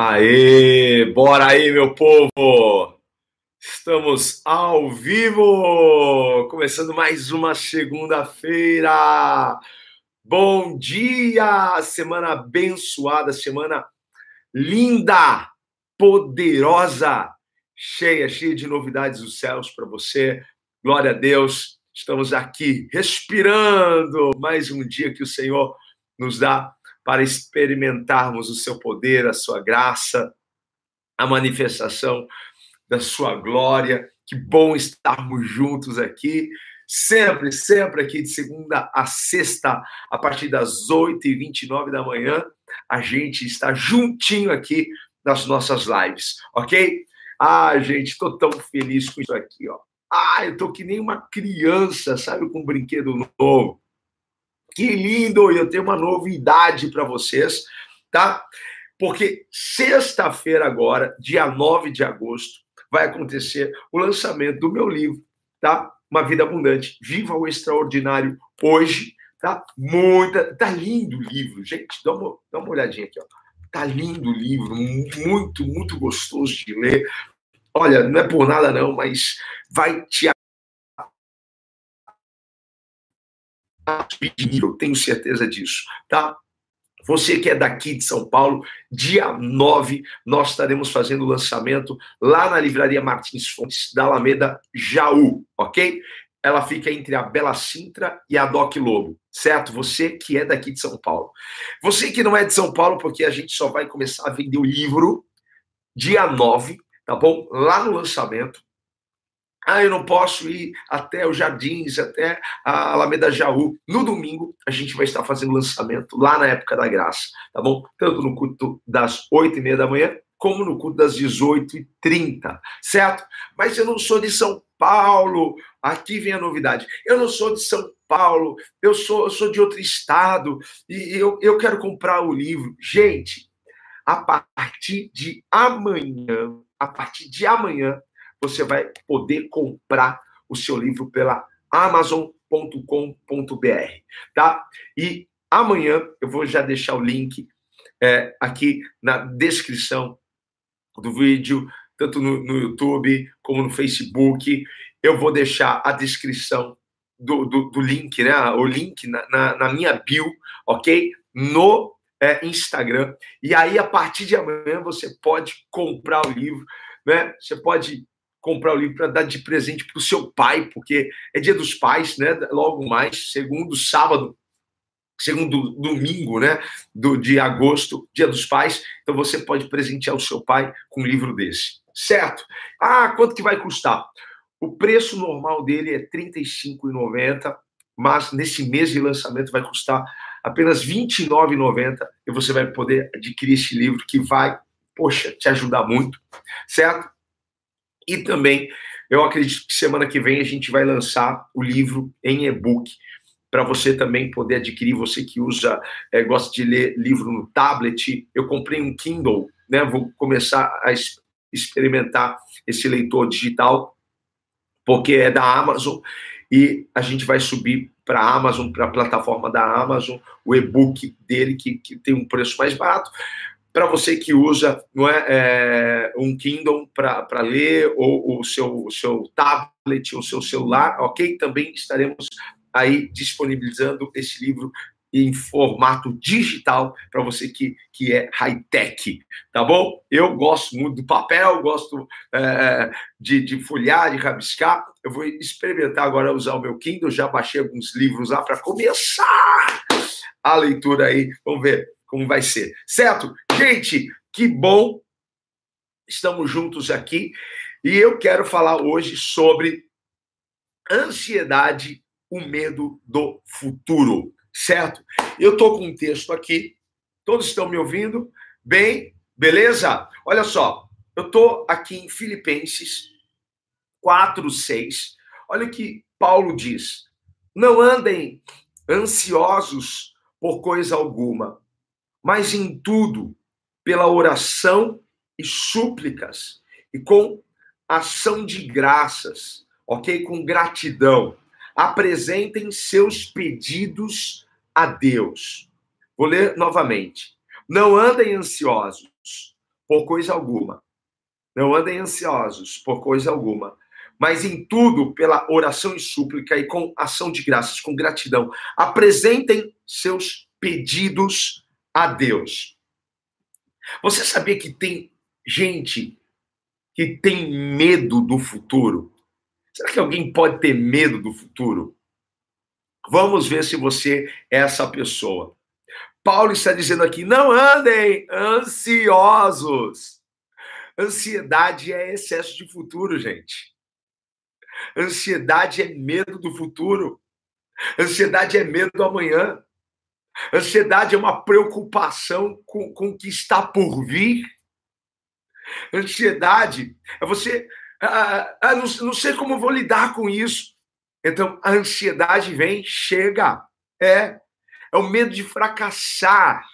Aê, bora aí, meu povo! Estamos ao vivo! Começando mais uma segunda-feira! Bom dia! Semana abençoada, semana linda, poderosa, cheia, cheia de novidades dos céus para você. Glória a Deus! Estamos aqui respirando mais um dia que o Senhor nos dá para experimentarmos o seu poder, a sua graça, a manifestação da sua glória. Que bom estarmos juntos aqui, sempre, sempre aqui de segunda a sexta, a partir das 8h29 da manhã. A gente está juntinho aqui nas nossas lives, ok? Ah, gente, estou tão feliz com isso aqui, ó. Ah, eu tô que nem uma criança, sabe, com um brinquedo novo. Que lindo! Eu tenho uma novidade para vocês, tá? Porque sexta-feira, agora, dia 9 de agosto, vai acontecer o lançamento do meu livro, tá? Uma Vida Abundante. Viva o Extraordinário hoje, tá? Muita. Tá lindo o livro, gente. Dá uma, dá uma olhadinha aqui, ó. Tá lindo o livro, muito, muito gostoso de ler. Olha, não é por nada não, mas vai te eu tenho certeza disso, tá? Você que é daqui de São Paulo, dia 9, nós estaremos fazendo o lançamento lá na Livraria Martins Fontes, da Alameda Jaú, ok? Ela fica entre a Bela Sintra e a Doc Lobo, certo? Você que é daqui de São Paulo. Você que não é de São Paulo, porque a gente só vai começar a vender o livro dia 9, tá bom? Lá no lançamento, ah, eu não posso ir até os Jardins, até a Alameda Jaú. No domingo, a gente vai estar fazendo lançamento lá na época da graça, tá bom? Tanto no culto das oito e meia da manhã, como no culto das 18h30, certo? Mas eu não sou de São Paulo, aqui vem a novidade. Eu não sou de São Paulo, eu sou, eu sou de outro estado, e eu, eu quero comprar o livro. Gente, a partir de amanhã, a partir de amanhã, você vai poder comprar o seu livro pela amazon.com.br, tá? E amanhã eu vou já deixar o link é, aqui na descrição do vídeo, tanto no, no, YouTube como no Facebook. Eu vou deixar a descrição do, do, do link, né? O link na, na, na minha bio, ok? No é, Instagram. E aí, a partir de amanhã, você pode comprar o livro, né? Você pode comprar o livro para dar de presente para o seu pai, porque é dia dos pais, né? Logo mais, segundo sábado, segundo domingo, né? Do, de agosto, dia dos pais. Então você pode presentear o seu pai com um livro desse, certo? Ah, quanto que vai custar? O preço normal dele é R$ 35,90, mas nesse mês de lançamento vai custar apenas R$ 29,90 e você vai poder adquirir esse livro que vai, poxa, te ajudar muito, certo? E também, eu acredito que semana que vem a gente vai lançar o livro em e-book para você também poder adquirir, você que usa, é, gosta de ler livro no tablet. Eu comprei um Kindle, né? Vou começar a experimentar esse leitor digital, porque é da Amazon, e a gente vai subir para a Amazon, para a plataforma da Amazon, o e-book dele, que, que tem um preço mais barato para você que usa não é, é um Kindle para ler, ou o seu, o seu tablet, o seu celular, ok? Também estaremos aí disponibilizando esse livro em formato digital para você que, que é high-tech, tá bom? Eu gosto muito do papel, gosto é, de, de folhear, de rabiscar. Eu vou experimentar agora usar o meu Kindle, já baixei alguns livros lá para começar a leitura aí. Vamos ver como vai ser, certo? Gente, que bom, estamos juntos aqui e eu quero falar hoje sobre ansiedade, o medo do futuro, certo? Eu estou com um texto aqui, todos estão me ouvindo? Bem, beleza? Olha só, eu estou aqui em Filipenses 4, 6. Olha o que Paulo diz: não andem ansiosos por coisa alguma, mas em tudo, pela oração e súplicas e com ação de graças, ok? Com gratidão. Apresentem seus pedidos a Deus. Vou ler novamente. Não andem ansiosos por coisa alguma. Não andem ansiosos por coisa alguma. Mas em tudo, pela oração e súplica e com ação de graças, com gratidão, apresentem seus pedidos a Deus. Você sabia que tem gente que tem medo do futuro? Será que alguém pode ter medo do futuro? Vamos ver se você é essa pessoa. Paulo está dizendo aqui: não andem ansiosos. Ansiedade é excesso de futuro, gente. Ansiedade é medo do futuro. Ansiedade é medo do amanhã. Ansiedade é uma preocupação com, com o que está por vir. Ansiedade é você. Ah, ah, não, não sei como vou lidar com isso. Então, a ansiedade vem, chega. É. É o medo de fracassar.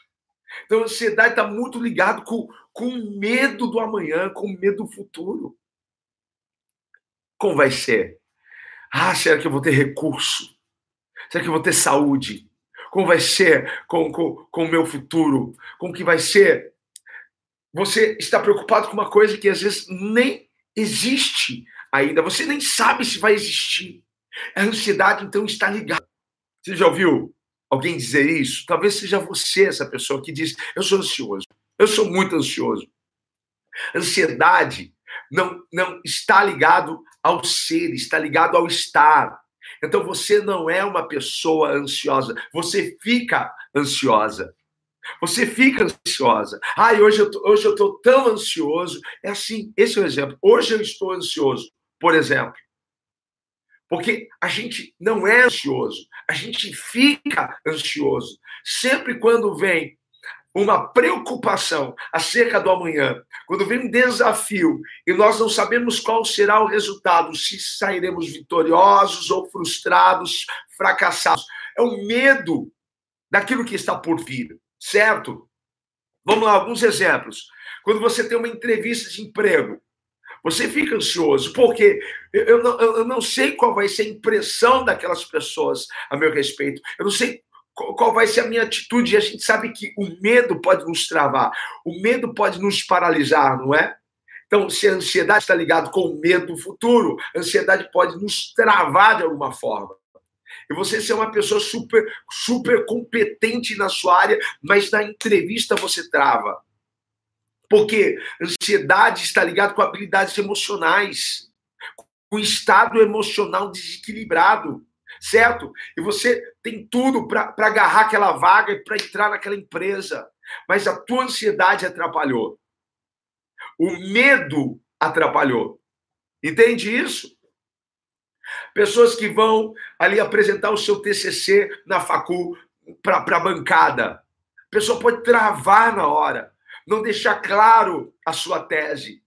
Então, a ansiedade está muito ligado com, com medo do amanhã, com medo do futuro. Como vai ser? Ah, será que eu vou ter recurso? Será que eu vou ter saúde? Como vai ser com, com, com o meu futuro? Como que vai ser? Você está preocupado com uma coisa que às vezes nem existe ainda. Você nem sabe se vai existir. A ansiedade, então, está ligada. Você já ouviu alguém dizer isso? Talvez seja você essa pessoa que diz: Eu sou ansioso. Eu sou muito ansioso. Ansiedade não, não está ligado ao ser, está ligado ao estar. Então você não é uma pessoa ansiosa, você fica ansiosa. Você fica ansiosa. Ai, hoje eu, tô, hoje eu tô tão ansioso. É assim, esse é o exemplo. Hoje eu estou ansioso, por exemplo. Porque a gente não é ansioso, a gente fica ansioso. Sempre quando vem uma preocupação acerca do amanhã, quando vem um desafio e nós não sabemos qual será o resultado, se sairemos vitoriosos ou frustrados, fracassados, é o medo daquilo que está por vir, certo? Vamos lá, alguns exemplos. Quando você tem uma entrevista de emprego, você fica ansioso, porque eu não, eu não sei qual vai ser a impressão daquelas pessoas a meu respeito. Eu não sei qual vai ser a minha atitude? E a gente sabe que o medo pode nos travar, o medo pode nos paralisar, não é? Então, se a ansiedade está ligada com o medo do futuro, a ansiedade pode nos travar de alguma forma. E você ser uma pessoa super, super competente na sua área, mas na entrevista você trava. Porque ansiedade está ligada com habilidades emocionais, com estado emocional desequilibrado certo? E você tem tudo para agarrar aquela vaga e para entrar naquela empresa, mas a tua ansiedade atrapalhou. O medo atrapalhou. Entende isso? Pessoas que vão ali apresentar o seu TCC na facul para a bancada. A pessoa pode travar na hora, não deixar claro a sua tese.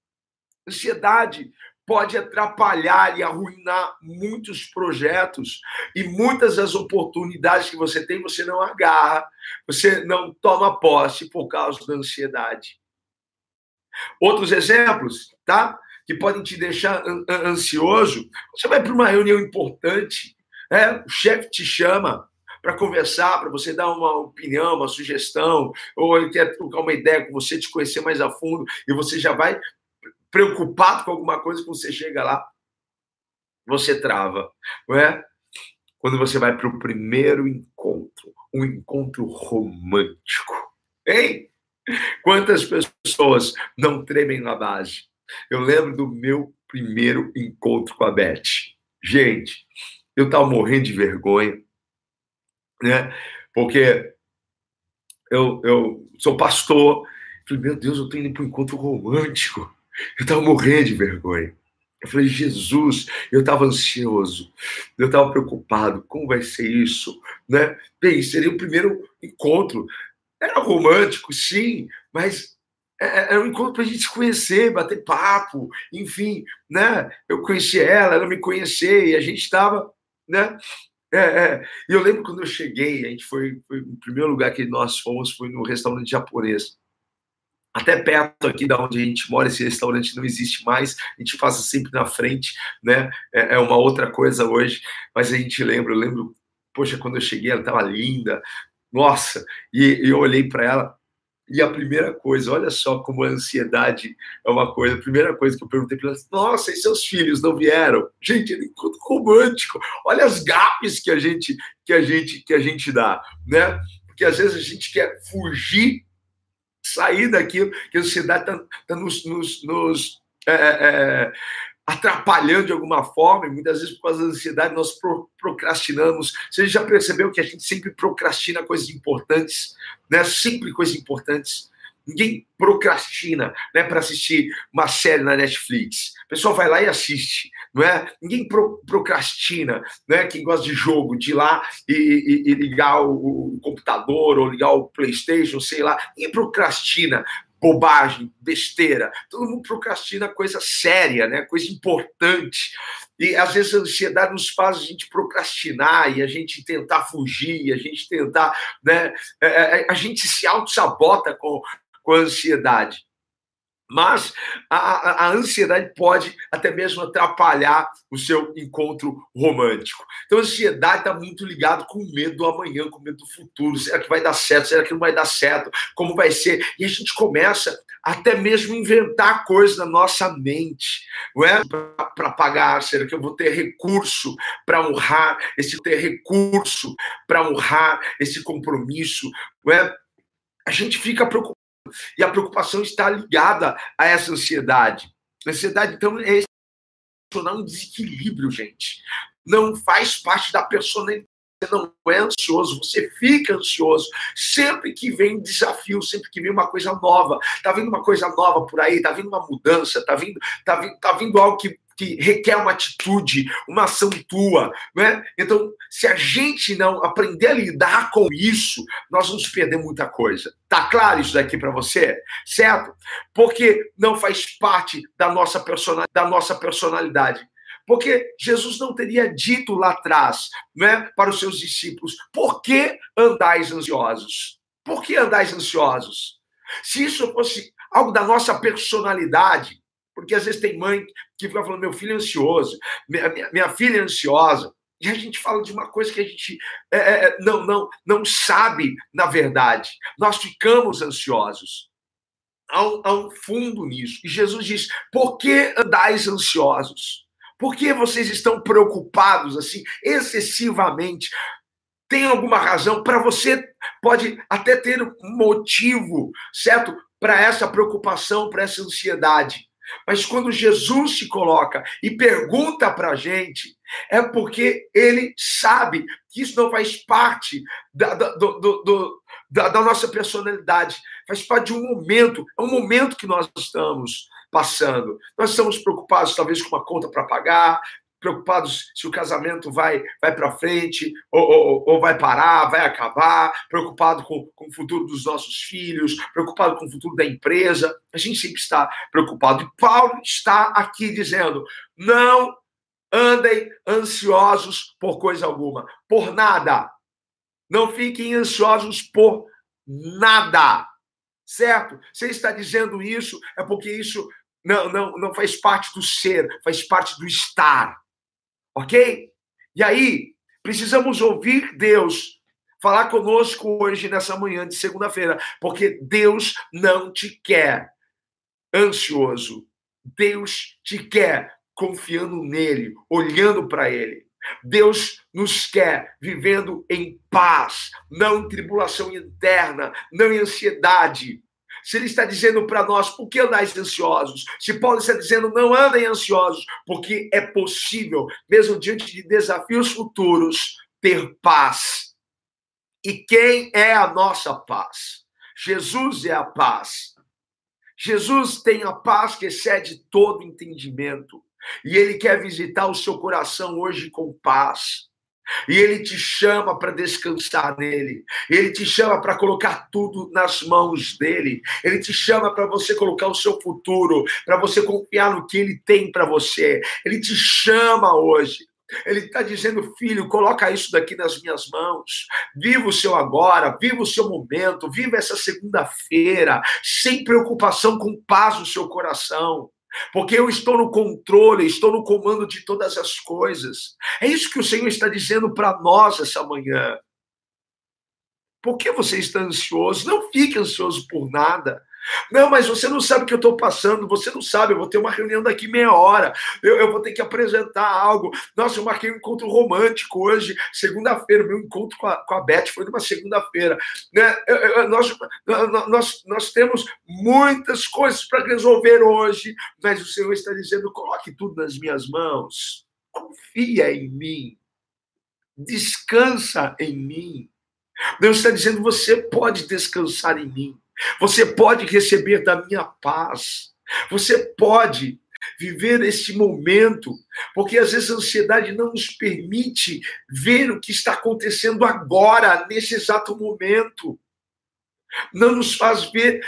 Ansiedade pode atrapalhar e arruinar muitos projetos e muitas das oportunidades que você tem, você não agarra, você não toma posse por causa da ansiedade. Outros exemplos, tá? Que podem te deixar ansioso. Você vai para uma reunião importante, né? o chefe te chama para conversar, para você dar uma opinião, uma sugestão, ou ele quer trocar uma ideia com você, te conhecer mais a fundo, e você já vai preocupado com alguma coisa, quando você chega lá, você trava, não é? Quando você vai para o primeiro encontro, um encontro romântico, hein? Quantas pessoas não tremem na base? Eu lembro do meu primeiro encontro com a Beth. Gente, eu estava morrendo de vergonha, né? Porque eu, eu sou pastor. Falei, meu Deus, eu estou indo para um encontro romântico. Eu estava morrendo de vergonha. Eu falei, Jesus, eu estava ansioso, eu estava preocupado, como vai ser isso? Né? Bem, seria o primeiro encontro. Era romântico, sim, mas é, é, era um encontro para a gente se conhecer, bater papo, enfim, né? Eu conheci ela, ela me conhecer, e a gente estava, né? É, é. E eu lembro quando eu cheguei, a gente foi, foi o primeiro lugar que nós fomos foi no restaurante japonês até perto aqui da onde a gente mora, esse restaurante não existe mais, a gente passa sempre na frente, né? É, é uma outra coisa hoje, mas a gente lembra, eu lembro, poxa, quando eu cheguei, ela estava linda, nossa, e, e eu olhei para ela, E a primeira coisa, olha só como a ansiedade é uma coisa. A primeira coisa que eu perguntei para ela, nossa, e seus filhos não vieram? Gente, ele encontro romântico. Olha as gapes que a gente que a gente que a gente dá, né? Porque às vezes a gente quer fugir, sair daquilo que a ansiedade está tá nos, nos, nos é, é, é, atrapalhando de alguma forma, e muitas vezes por causa da ansiedade nós procrastinamos. Você já percebeu que a gente sempre procrastina coisas importantes, né? Sempre coisas importantes. Ninguém procrastina né, para assistir uma série na Netflix. O pessoal vai lá e assiste, não é? Ninguém pro, procrastina, né? Quem gosta de jogo, de ir lá e, e, e ligar o, o, computador ou ligar o PlayStation, sei lá. Ninguém procrastina bobagem, besteira. Todo mundo procrastina coisa séria, né? Coisa importante. E às vezes a ansiedade nos faz a gente procrastinar e a gente tentar fugir, a gente tentar, né? É, é, a gente se auto-sabota com, com a ansiedade. Mas a, a, ansiedade pode até mesmo atrapalhar o seu encontro romântico. Então, a ansiedade está muito ligado com o medo do amanhã, com o medo do futuro. Será que vai dar certo? Será que não vai dar certo? Como vai ser? E a gente começa até mesmo inventar coisas na nossa mente, não é? Para pagar, será que eu vou ter recurso para honrar esse ter recurso para honrar esse compromisso, não é? A gente fica preocupado e a preocupação está ligada a essa ansiedade. A ansiedade, então, é um desequilíbrio, gente. Não faz parte da personalidade. Você não é ansioso, você fica ansioso sempre que vem desafio, sempre que vem uma coisa nova. Tá vindo uma coisa nova por aí, tá vindo uma mudança, tá vindo, tá vindo, tá vindo algo que que requer uma atitude, uma ação tua, né? Então, se a gente não aprender a lidar com isso, nós vamos perder muita coisa. Tá claro isso daqui para você? Certo? Porque não faz parte da nossa da nossa personalidade. Porque Jesus não teria dito lá atrás, né, para os seus discípulos, por que andais ansiosos? Por que andais ansiosos? Se isso fosse algo da nossa personalidade, porque às vezes tem mãe que fica falando, meu filho é ansioso, minha, minha, minha filha é ansiosa. E a gente fala de uma coisa que a gente é, é, é, não, não, não sabe, na verdade. Nós ficamos ansiosos. Há um, há um fundo nisso. E Jesus diz: por que andais ansiosos? Por que vocês estão preocupados assim, excessivamente? Tem alguma razão? Para você, pode até ter um motivo, certo? Para essa preocupação, para essa ansiedade. Mas quando Jesus se coloca e pergunta para a gente, é porque ele sabe que isso não faz parte da, da, do, do, da, da nossa personalidade, faz parte de um momento, é um momento que nós estamos passando. Nós estamos preocupados, talvez, com uma conta para pagar, preocupados se o casamento vai, vai para frente ou, ou, ou, vai parar, vai acabar, preocupado com, com o futuro dos nossos filhos, preocupado com o futuro da empresa. A gente sempre está preocupado. E Paulo está aqui dizendo: não andem ansiosos por coisa alguma, por nada. Não fiquem ansiosos por nada. Certo? Você está dizendo isso é porque isso não, não, não faz parte do ser, faz parte do estar. Ok? E aí, precisamos ouvir Deus falar conosco hoje, nessa manhã de segunda-feira, porque Deus não te quer ansioso. Deus te quer confiando nele, olhando para ele. Deus nos quer vivendo em paz, não em tribulação interna, não em ansiedade, se ele está dizendo para nós, por que andais ansiosos? Se Paulo está dizendo, não andem ansiosos, porque é possível, mesmo diante de desafios futuros, ter paz. E quem é a nossa paz? Jesus é a paz. Jesus tem a paz que excede todo entendimento. E ele quer visitar o seu coração hoje com paz. E ele te chama para descansar nele. Ele te chama para colocar tudo nas mãos dele. Ele te chama para você colocar o seu futuro, para você confiar no que ele tem para você. Ele te chama hoje. Ele está dizendo, filho, coloca isso daqui nas minhas mãos. Viva o seu agora, viva o seu momento, viva essa segunda-feira, sem preocupação, com paz no seu coração porque eu estou no controle, estou no comando de todas as coisas. É isso que o Senhor está dizendo para nós essa manhã. Por que você está ansioso? Não fique ansioso por nada. Não, mas você não sabe o que eu estou passando, você não sabe, eu vou ter uma reunião daqui meia hora, eu, eu vou ter que apresentar algo. Nossa, eu marquei um encontro romântico hoje, segunda-feira, meu encontro com a, com a Beth foi numa segunda-feira. Né? Nós, nós, nós temos muitas coisas para resolver hoje, mas o Senhor está dizendo: coloque tudo nas minhas mãos, confia em mim, descansa em mim. Deus está dizendo: você pode descansar em mim. Você pode receber da minha paz. Você pode viver este momento, porque às vezes a ansiedade não nos permite ver o que está acontecendo agora, nesse exato momento. Não nos faz ver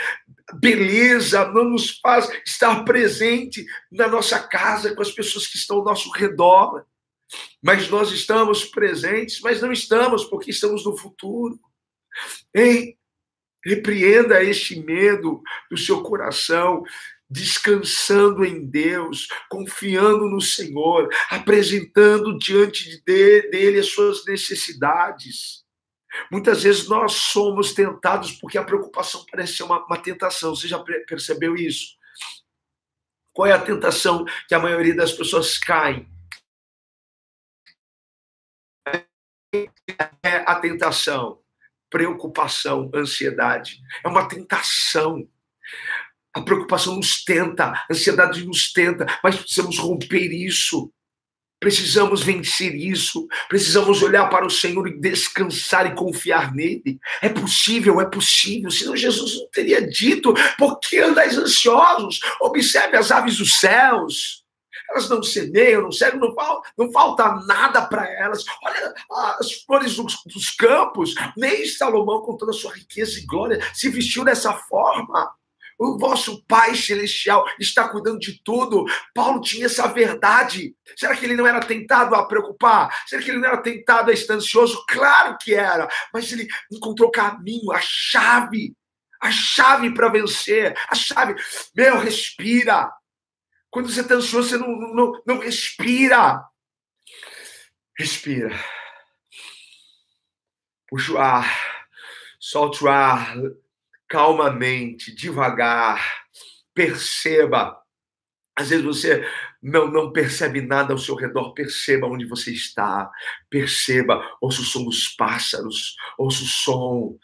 beleza, não nos faz estar presente na nossa casa com as pessoas que estão ao nosso redor. Mas nós estamos presentes, mas não estamos porque estamos no futuro. Ei, Repreenda este medo do seu coração, descansando em Deus, confiando no Senhor, apresentando diante dele as suas necessidades. Muitas vezes nós somos tentados porque a preocupação parece ser uma, uma tentação. Você já percebeu isso? Qual é a tentação que a maioria das pessoas caem? É a tentação preocupação, ansiedade. É uma tentação. A preocupação nos tenta, a ansiedade nos tenta, mas precisamos romper isso. Precisamos vencer isso. Precisamos olhar para o Senhor e descansar e confiar nele. É possível, é possível. Senão Jesus não teria dito: por que andais ansiosos? Observe as aves dos céus elas não semeiam, não servem, não, não falta nada para elas. Olha as flores dos, dos campos, nem Salomão, com toda a sua riqueza e glória, se vestiu dessa forma. O vosso Pai Celestial está cuidando de tudo. Paulo tinha essa verdade. Será que ele não era tentado a preocupar? Será que ele não era tentado a estar ansioso? Claro que era. Mas ele encontrou caminho, a chave. A chave para vencer. A chave. Meu, respira. Quando você está ansioso, você não, não, não respira. Respira. Puxa o ar. Solte o ar calmamente, devagar. Perceba. Às vezes você não, não percebe nada ao seu redor, perceba onde você está, perceba, ouça o som dos pássaros, ouça o som,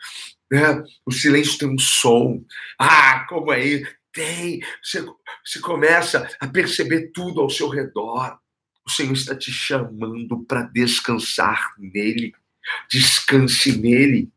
né? o silêncio tem um som. Ah, como é isso? Tem, você, você começa a perceber tudo ao seu redor. O Senhor está te chamando para descansar nele. Descanse nele.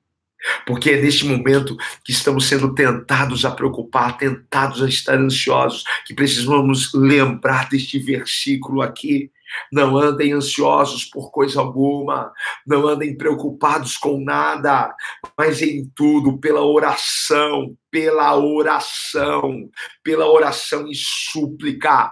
Porque é neste momento que estamos sendo tentados a preocupar, tentados a estar ansiosos, que precisamos lembrar deste versículo aqui. Não andem ansiosos por coisa alguma, não andem preocupados com nada, mas em tudo, pela oração, pela oração, pela oração e súplica.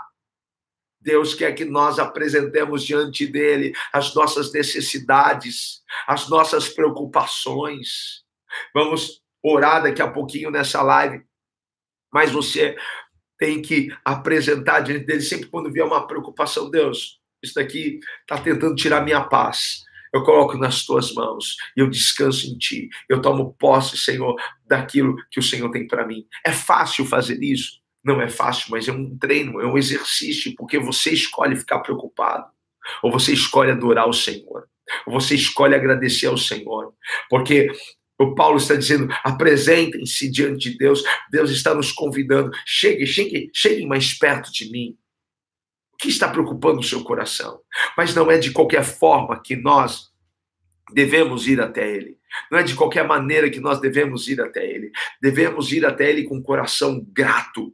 Deus quer que nós apresentemos diante dele as nossas necessidades, as nossas preocupações. Vamos orar daqui a pouquinho nessa live, mas você tem que apresentar diante dele sempre quando vier uma preocupação, Deus, isso daqui está tentando tirar minha paz. Eu coloco nas tuas mãos e eu descanso em ti. Eu tomo posse, Senhor, daquilo que o Senhor tem para mim. É fácil fazer isso? Não é fácil, mas é um treino, é um exercício, porque você escolhe ficar preocupado, ou você escolhe adorar o Senhor, ou você escolhe agradecer ao Senhor, porque o Paulo está dizendo: apresentem-se diante de Deus. Deus está nos convidando. Chegue, chegue, cheguem mais perto de mim. Que está preocupando o seu coração? Mas não é de qualquer forma que nós devemos ir até Ele. Não é de qualquer maneira que nós devemos ir até Ele. Devemos ir até Ele com o coração grato,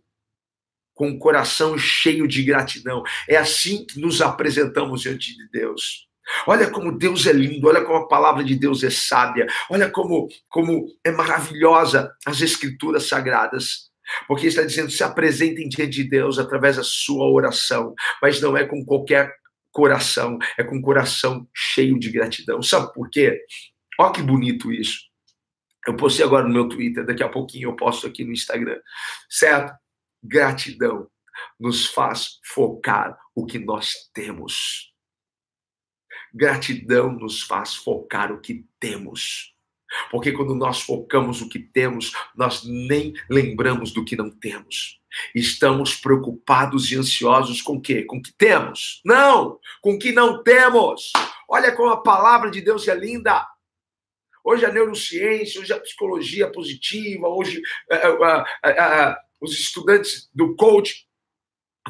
com o coração cheio de gratidão. É assim que nos apresentamos diante de Deus. Olha como Deus é lindo, olha como a palavra de Deus é sábia, olha como, como é maravilhosa as escrituras sagradas. Porque está dizendo: se apresentem diante de Deus através da sua oração, mas não é com qualquer coração, é com coração cheio de gratidão. Sabe por quê? Olha que bonito isso. Eu postei agora no meu Twitter, daqui a pouquinho eu posto aqui no Instagram. Certo? Gratidão nos faz focar o que nós temos. Gratidão nos faz focar o que temos. Porque quando nós focamos o que temos, nós nem lembramos do que não temos. Estamos preocupados e ansiosos com o quê? Com o que temos? Não! Com o que não temos! Olha como a palavra de Deus é linda. Hoje a neurociência, hoje a psicologia positiva, hoje os estudantes do coach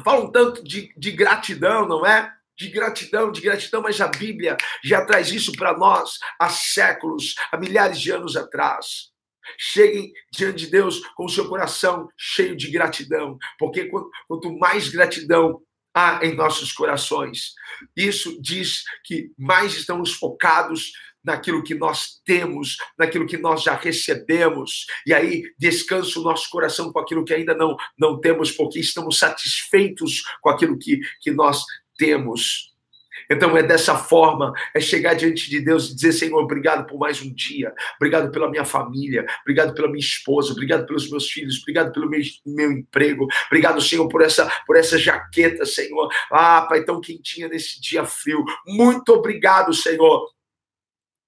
falam tanto de, de gratidão, não é? De gratidão, de gratidão, mas a Bíblia já traz isso para nós há séculos, há milhares de anos atrás. Cheguem diante de Deus com o seu coração cheio de gratidão, porque quanto mais gratidão há em nossos corações, isso diz que mais estamos focados naquilo que nós temos, naquilo que nós já recebemos, e aí descansa o nosso coração com aquilo que ainda não, não temos, porque estamos satisfeitos com aquilo que, que nós temos. Então é dessa forma, é chegar diante de Deus e dizer, Senhor, obrigado por mais um dia, obrigado pela minha família, obrigado pela minha esposa, obrigado pelos meus filhos, obrigado pelo meu, meu emprego, obrigado, Senhor, por essa, por essa jaqueta, Senhor. Ah, Pai, tão quentinha nesse dia frio. Muito obrigado, Senhor,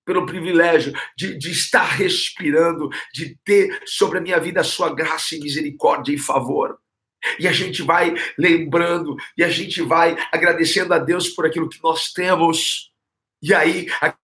pelo privilégio de, de estar respirando, de ter sobre a minha vida a sua graça e misericórdia e favor. E a gente vai lembrando, e a gente vai agradecendo a Deus por aquilo que nós temos. E aí, a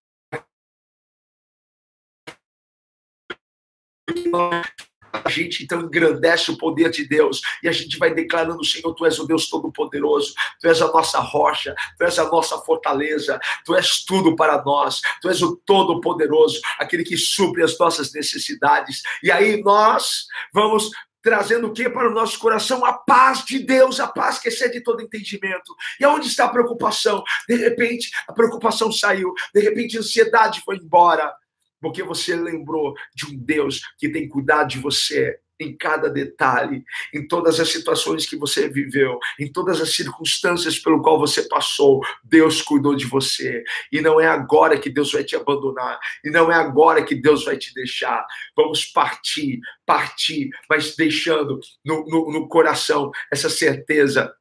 a gente então engrandece o poder de Deus. E a gente vai declarando: Senhor, tu és o Deus Todo-Poderoso, tu és a nossa rocha, tu és a nossa fortaleza, tu és tudo para nós, tu és o Todo-Poderoso, aquele que supre as nossas necessidades. E aí nós vamos trazendo o que para o nosso coração? A paz de Deus, a paz que excede todo entendimento. E aonde está a preocupação? De repente, a preocupação saiu, de repente, a ansiedade foi embora, porque você lembrou de um Deus que tem cuidado de você em cada detalhe, em todas as situações que você viveu, em todas as circunstâncias pelo qual você passou, Deus cuidou de você. E não é agora que Deus vai te abandonar, e não é agora que Deus vai te deixar. Vamos partir, partir, mas deixando no, no, no coração essa certeza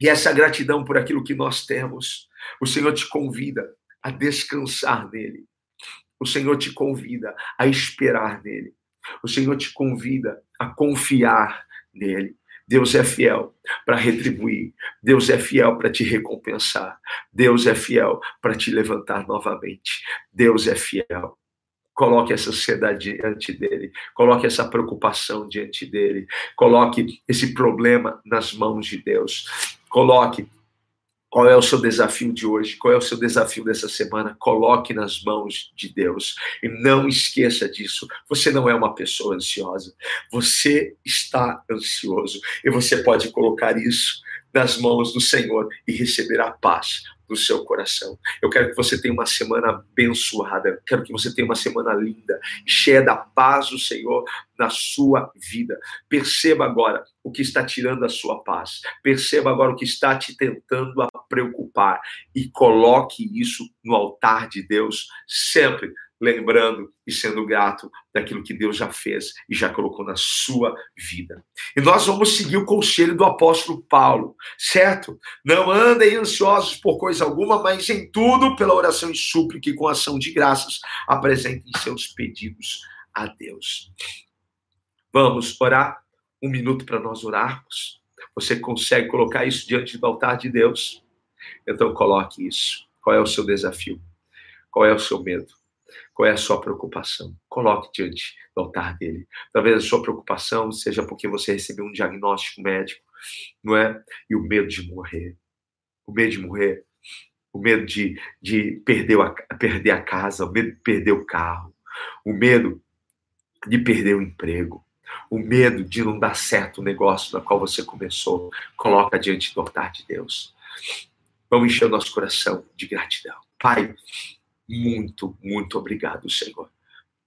e essa gratidão por aquilo que nós temos. O Senhor te convida a descansar nele. O Senhor te convida a esperar nele. O Senhor te convida a confiar nele. Deus é fiel para retribuir. Deus é fiel para te recompensar. Deus é fiel para te levantar novamente. Deus é fiel. Coloque essa ansiedade diante dele, coloque essa preocupação diante dele, coloque esse problema nas mãos de Deus, coloque qual é o seu desafio de hoje? Qual é o seu desafio dessa semana? Coloque nas mãos de Deus. E não esqueça disso. Você não é uma pessoa ansiosa. Você está ansioso. E você pode colocar isso nas mãos do Senhor e receber a paz do seu coração. Eu quero que você tenha uma semana abençoada. Quero que você tenha uma semana linda, cheia da paz do Senhor na sua vida. Perceba agora o que está tirando a sua paz. Perceba agora o que está te tentando a preocupar e coloque isso no altar de Deus sempre lembrando e sendo grato daquilo que Deus já fez e já colocou na sua vida. E nós vamos seguir o conselho do apóstolo Paulo, certo? Não andem ansiosos por coisa alguma, mas em tudo, pela oração e súplica e com ação de graças, apresentem seus pedidos a Deus. Vamos orar um minuto para nós orarmos. Você consegue colocar isso diante do altar de Deus? Então coloque isso. Qual é o seu desafio? Qual é o seu medo? Qual é a sua preocupação? Coloque diante do altar dele. Talvez a sua preocupação seja porque você recebeu um diagnóstico médico, não é? E o medo de morrer. O medo de morrer. O medo de, de perder, a, perder a casa, o medo de perder o carro, o medo de perder o emprego, o medo de não dar certo o negócio na qual você começou. Coloca diante do altar de Deus. Vamos encher o nosso coração de gratidão. Pai, muito, muito obrigado, Senhor,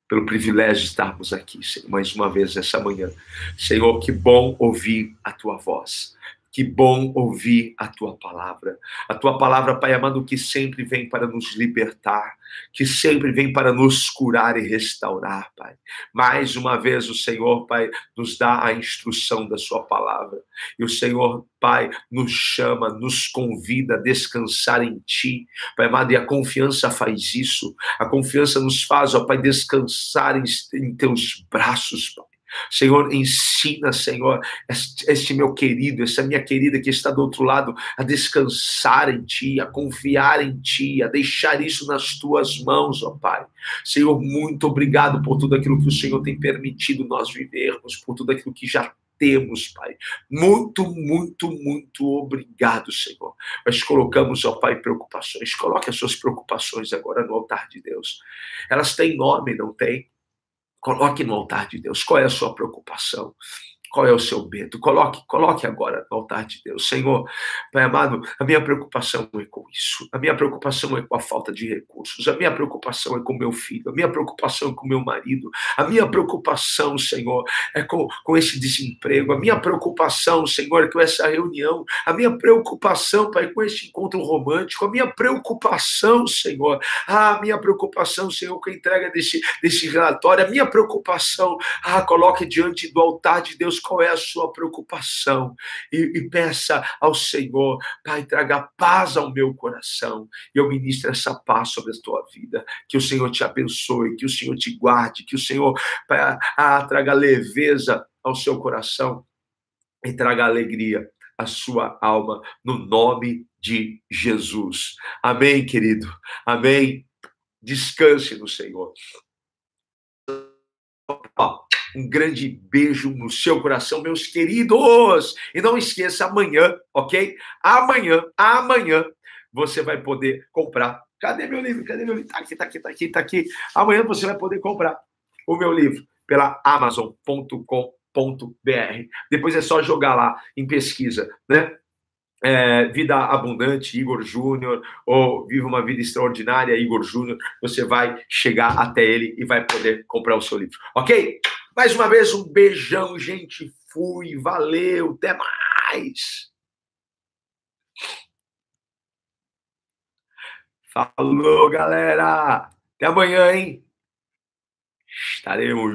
pelo privilégio de estarmos aqui, Senhor, mais uma vez essa manhã. Senhor, que bom ouvir a tua voz. Que bom ouvir a tua palavra. A tua palavra, Pai amado, que sempre vem para nos libertar, que sempre vem para nos curar e restaurar, Pai. Mais uma vez, o Senhor, Pai, nos dá a instrução da Sua palavra. E o Senhor, Pai, nos chama, nos convida a descansar em Ti, Pai amado, e a confiança faz isso. A confiança nos faz, ó Pai, descansar em, em Teus braços, Pai. Senhor, ensina, Senhor, este, meu querido, essa minha querida que está do outro lado, a descansar em Ti, a confiar em Ti, a deixar isso nas Tuas mãos, ó Pai. Senhor, muito obrigado por tudo aquilo que o Senhor tem permitido nós vivermos, por tudo aquilo que já temos, Pai. Muito, muito, muito obrigado, Senhor. Nós colocamos, ó Pai, preocupações. Coloque as suas preocupações agora no altar de Deus. Elas têm nome, não tem? Coloque no altar de Deus. Qual é a sua preocupação? Qual é o seu medo? Coloque, coloque agora no altar de Deus. Senhor, Pai amado, a minha preocupação é com isso. A minha preocupação é com a falta de recursos. A minha preocupação é com meu filho. A minha preocupação é com meu marido. A minha preocupação, Senhor, é com, com esse desemprego. A minha preocupação, Senhor, é com essa reunião. A minha preocupação, Pai, com esse encontro romântico. A minha preocupação, Senhor. Ah, a minha preocupação, Senhor, com a entrega desse, desse relatório. A minha preocupação, ah, coloque diante do altar de Deus qual é a sua preocupação e, e peça ao Senhor, Pai, traga paz ao meu coração. E eu ministro essa paz sobre a tua vida. Que o Senhor te abençoe, que o Senhor te guarde, que o Senhor pai, ah, traga leveza ao seu coração e traga alegria à sua alma, no nome de Jesus. Amém, querido. Amém. Descanse no Senhor. Um grande beijo no seu coração, meus queridos. E não esqueça, amanhã, ok? Amanhã, amanhã, você vai poder comprar. Cadê meu livro? Cadê meu livro? Tá aqui, tá aqui, tá aqui, tá aqui. Amanhã você vai poder comprar o meu livro pela amazon.com.br. Depois é só jogar lá em pesquisa, né? É, Vida Abundante, Igor Júnior, ou Viva uma Vida Extraordinária, Igor Júnior, você vai chegar até ele e vai poder comprar o seu livro, ok? Mais uma vez, um beijão, gente. Fui, valeu, até mais. Falou, galera. Até amanhã, hein? Estaremos